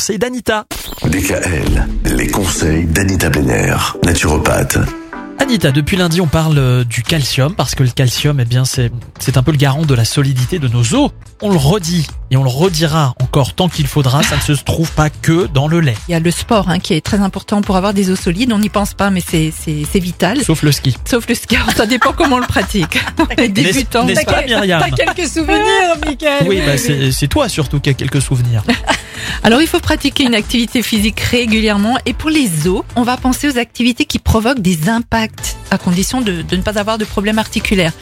conseils d'Anita. DKL, les conseils d'Anita Benner, naturopathe. Anita, depuis lundi, on parle euh, du calcium parce que le calcium, eh bien, c'est c'est un peu le garant de la solidité de nos os. On le redit et on le redira encore tant qu'il faudra. Ça ne se trouve pas que dans le lait, Il y a le sport hein, qui est très important pour avoir des os solides. On n'y pense pas, mais c'est c'est c'est vital. sauf le ski. Sauf le ski, Alors, ça dépend comment on le pratique. Les débutants. N'est-ce pas, Myriam T'as quelques souvenirs, Michael. Oui, bah, c'est c'est toi surtout qui as quelques souvenirs. Alors, il faut pratiquer une activité physique régulièrement. Et pour les os, on va penser aux activités qui provoquent des impacts, à condition de, ne pas avoir de problèmes articulaires.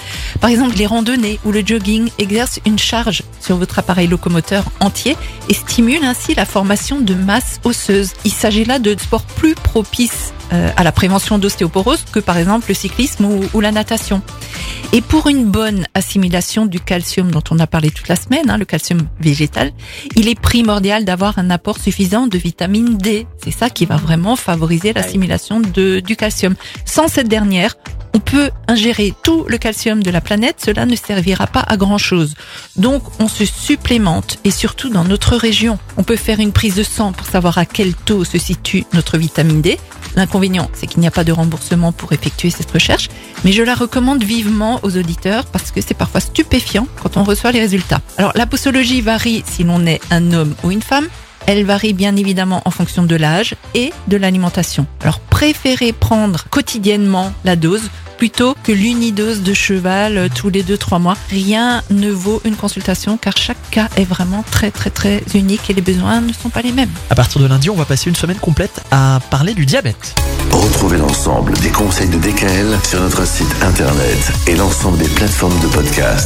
Par exemple, les randonnées ou le jogging exercent une charge sur votre appareil locomoteur entier et stimulent ainsi la formation de masse osseuse. Il s'agit là de sports plus propices euh, à la prévention d'ostéoporose que par exemple le cyclisme ou la natation. Et pour une bonne assimilation du calcium dont on a parlé toute la semaine, hein, le calcium végétal, il est primordial d'avoir un apport suffisant de vitamine D. C'est ça qui va vraiment favoriser l'assimilation de, du calcium. Sans cette dernière, on peut ingérer tout le calcium de la planète, cela ne servira pas à grand chose. Donc on se supplémente et surtout dans notre région, on peut faire une prise de sang pour savoir à quel taux se situe notre vitamine D. L'inconvénient, c'est qu'il n'y a pas de remboursement pour effectuer cette recherche, mais je la recommande vivement aux auditeurs parce que c'est parfois stupéfiant quand on reçoit les résultats. Alors la posologie varie si l'on est un homme ou une femme. Elle varie bien évidemment en fonction de l'âge et de l'alimentation. Alors préférez prendre quotidiennement la dose plutôt que l'unidose de cheval euh, tous les 2-3 mois. Rien ne vaut une consultation car chaque cas est vraiment très très très unique et les besoins ne sont pas les mêmes. À partir de lundi, on va passer une semaine complète à parler du diabète. Retrouvez l'ensemble des conseils de DKL sur notre site internet et l'ensemble des plateformes de podcast.